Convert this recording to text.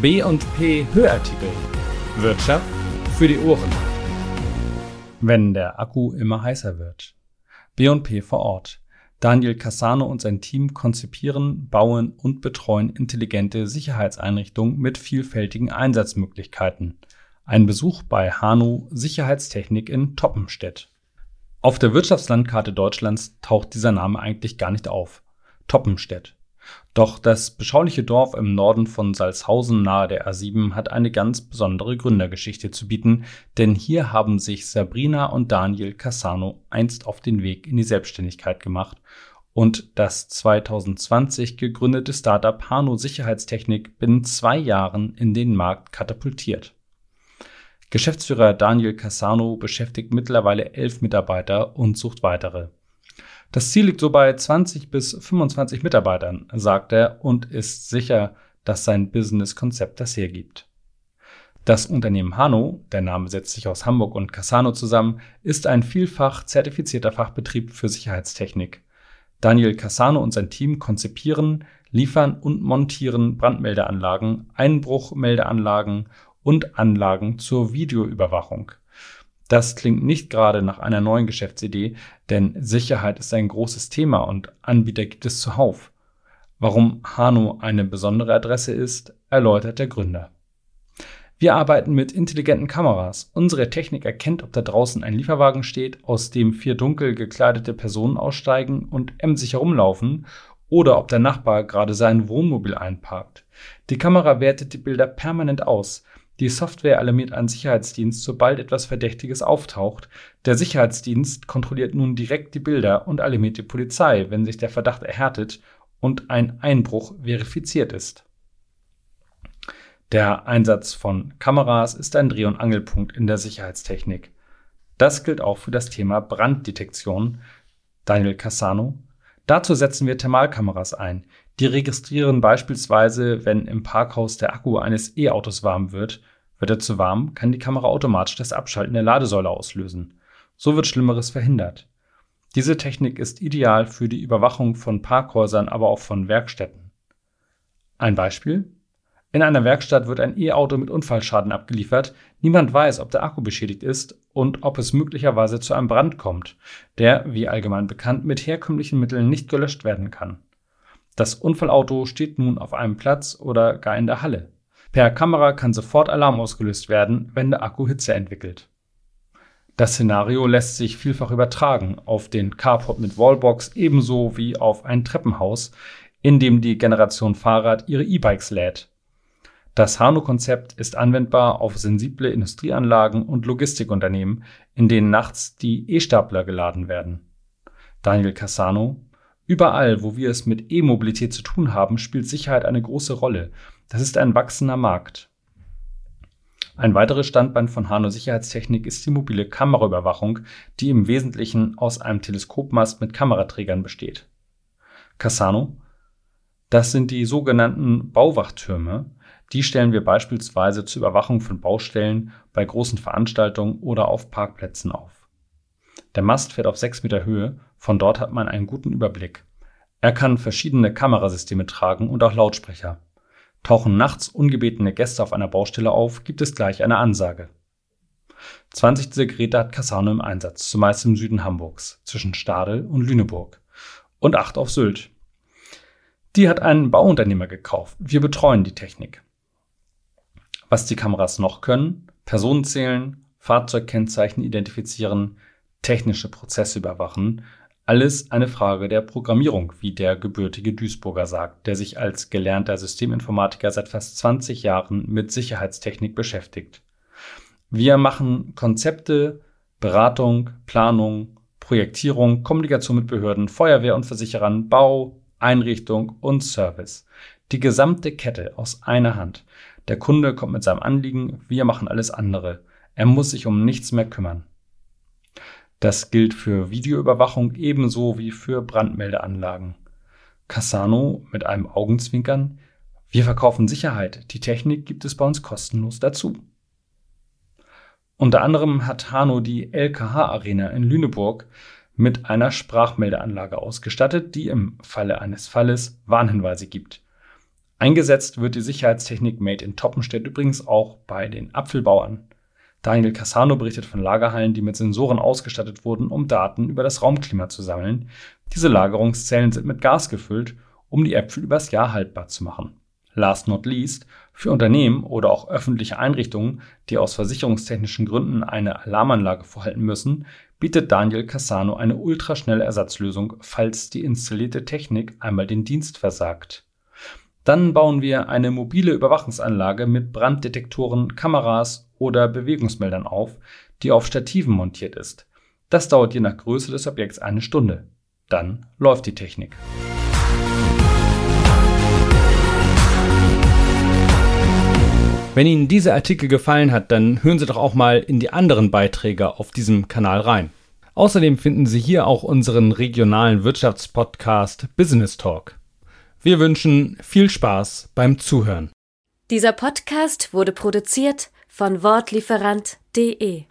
B&P Hörartikel. Wirtschaft für die Ohren. Wenn der Akku immer heißer wird. B&P vor Ort. Daniel Cassano und sein Team konzipieren, bauen und betreuen intelligente Sicherheitseinrichtungen mit vielfältigen Einsatzmöglichkeiten. Ein Besuch bei Hano Sicherheitstechnik in Toppenstedt. Auf der Wirtschaftslandkarte Deutschlands taucht dieser Name eigentlich gar nicht auf. Toppenstedt. Doch das beschauliche Dorf im Norden von Salzhausen nahe der A7 hat eine ganz besondere Gründergeschichte zu bieten, denn hier haben sich Sabrina und Daniel Cassano einst auf den Weg in die Selbstständigkeit gemacht und das 2020 gegründete Startup Hano Sicherheitstechnik binnen zwei Jahren in den Markt katapultiert. Geschäftsführer Daniel Cassano beschäftigt mittlerweile elf Mitarbeiter und sucht weitere. Das Ziel liegt so bei 20 bis 25 Mitarbeitern, sagt er und ist sicher, dass sein Business-Konzept das hergibt. Das Unternehmen Hano, der Name setzt sich aus Hamburg und Cassano zusammen, ist ein vielfach zertifizierter Fachbetrieb für Sicherheitstechnik. Daniel Cassano und sein Team konzipieren, liefern und montieren Brandmeldeanlagen, Einbruchmeldeanlagen und Anlagen zur Videoüberwachung. Das klingt nicht gerade nach einer neuen Geschäftsidee, denn Sicherheit ist ein großes Thema und Anbieter gibt es zuhauf. Warum Hano eine besondere Adresse ist, erläutert der Gründer. Wir arbeiten mit intelligenten Kameras. Unsere Technik erkennt, ob da draußen ein Lieferwagen steht, aus dem vier dunkel gekleidete Personen aussteigen und emsig herumlaufen, oder ob der Nachbar gerade sein Wohnmobil einparkt. Die Kamera wertet die Bilder permanent aus. Die Software alarmiert einen Sicherheitsdienst, sobald etwas Verdächtiges auftaucht. Der Sicherheitsdienst kontrolliert nun direkt die Bilder und alarmiert die Polizei, wenn sich der Verdacht erhärtet und ein Einbruch verifiziert ist. Der Einsatz von Kameras ist ein Dreh- und Angelpunkt in der Sicherheitstechnik. Das gilt auch für das Thema Branddetektion. Daniel Cassano. Dazu setzen wir Thermalkameras ein. Die registrieren beispielsweise, wenn im Parkhaus der Akku eines E-Autos warm wird. Wird er zu warm, kann die Kamera automatisch das Abschalten der Ladesäule auslösen. So wird Schlimmeres verhindert. Diese Technik ist ideal für die Überwachung von Parkhäusern, aber auch von Werkstätten. Ein Beispiel? In einer Werkstatt wird ein E-Auto mit Unfallschaden abgeliefert. Niemand weiß, ob der Akku beschädigt ist und ob es möglicherweise zu einem Brand kommt, der, wie allgemein bekannt, mit herkömmlichen Mitteln nicht gelöscht werden kann. Das Unfallauto steht nun auf einem Platz oder gar in der Halle. Per Kamera kann sofort Alarm ausgelöst werden, wenn der Akku Hitze entwickelt. Das Szenario lässt sich vielfach übertragen auf den Carport mit Wallbox ebenso wie auf ein Treppenhaus, in dem die Generation Fahrrad ihre E-Bikes lädt. Das Hano-Konzept ist anwendbar auf sensible Industrieanlagen und Logistikunternehmen, in denen nachts die E-Stapler geladen werden. Daniel Cassano Überall, wo wir es mit E-Mobilität zu tun haben, spielt Sicherheit eine große Rolle. Das ist ein wachsender Markt. Ein weiteres Standbein von Hano Sicherheitstechnik ist die mobile Kameraüberwachung, die im Wesentlichen aus einem Teleskopmast mit Kameraträgern besteht. Cassano Das sind die sogenannten Bauwachtürme. Die stellen wir beispielsweise zur Überwachung von Baustellen, bei großen Veranstaltungen oder auf Parkplätzen auf. Der Mast fährt auf sechs Meter Höhe von dort hat man einen guten Überblick. Er kann verschiedene Kamerasysteme tragen und auch Lautsprecher. Tauchen nachts ungebetene Gäste auf einer Baustelle auf, gibt es gleich eine Ansage. 20 dieser Geräte hat Cassano im Einsatz, zumeist im Süden Hamburgs, zwischen Stadel und Lüneburg. Und acht auf Sylt. Die hat ein Bauunternehmer gekauft. Wir betreuen die Technik. Was die Kameras noch können? Personen zählen, Fahrzeugkennzeichen identifizieren, technische Prozesse überwachen alles eine Frage der Programmierung, wie der gebürtige Duisburger sagt, der sich als gelernter Systeminformatiker seit fast 20 Jahren mit Sicherheitstechnik beschäftigt. Wir machen Konzepte, Beratung, Planung, Projektierung, Kommunikation mit Behörden, Feuerwehr und Versicherern, Bau, Einrichtung und Service. Die gesamte Kette aus einer Hand. Der Kunde kommt mit seinem Anliegen, wir machen alles andere. Er muss sich um nichts mehr kümmern. Das gilt für Videoüberwachung ebenso wie für Brandmeldeanlagen. Cassano mit einem Augenzwinkern. Wir verkaufen Sicherheit. Die Technik gibt es bei uns kostenlos dazu. Unter anderem hat Hano die LKH Arena in Lüneburg mit einer Sprachmeldeanlage ausgestattet, die im Falle eines Falles Warnhinweise gibt. Eingesetzt wird die Sicherheitstechnik Made in Toppenstedt übrigens auch bei den Apfelbauern. Daniel Cassano berichtet von Lagerhallen, die mit Sensoren ausgestattet wurden, um Daten über das Raumklima zu sammeln. Diese Lagerungszellen sind mit Gas gefüllt, um die Äpfel übers Jahr haltbar zu machen. Last not least, für Unternehmen oder auch öffentliche Einrichtungen, die aus versicherungstechnischen Gründen eine Alarmanlage vorhalten müssen, bietet Daniel Cassano eine ultraschnelle Ersatzlösung, falls die installierte Technik einmal den Dienst versagt. Dann bauen wir eine mobile Überwachungsanlage mit Branddetektoren, Kameras oder Bewegungsmeldern auf, die auf Stativen montiert ist. Das dauert je nach Größe des Objekts eine Stunde. Dann läuft die Technik. Wenn Ihnen dieser Artikel gefallen hat, dann hören Sie doch auch mal in die anderen Beiträge auf diesem Kanal rein. Außerdem finden Sie hier auch unseren regionalen Wirtschaftspodcast Business Talk. Wir wünschen viel Spaß beim Zuhören. Dieser Podcast wurde produziert von Wortlieferant.de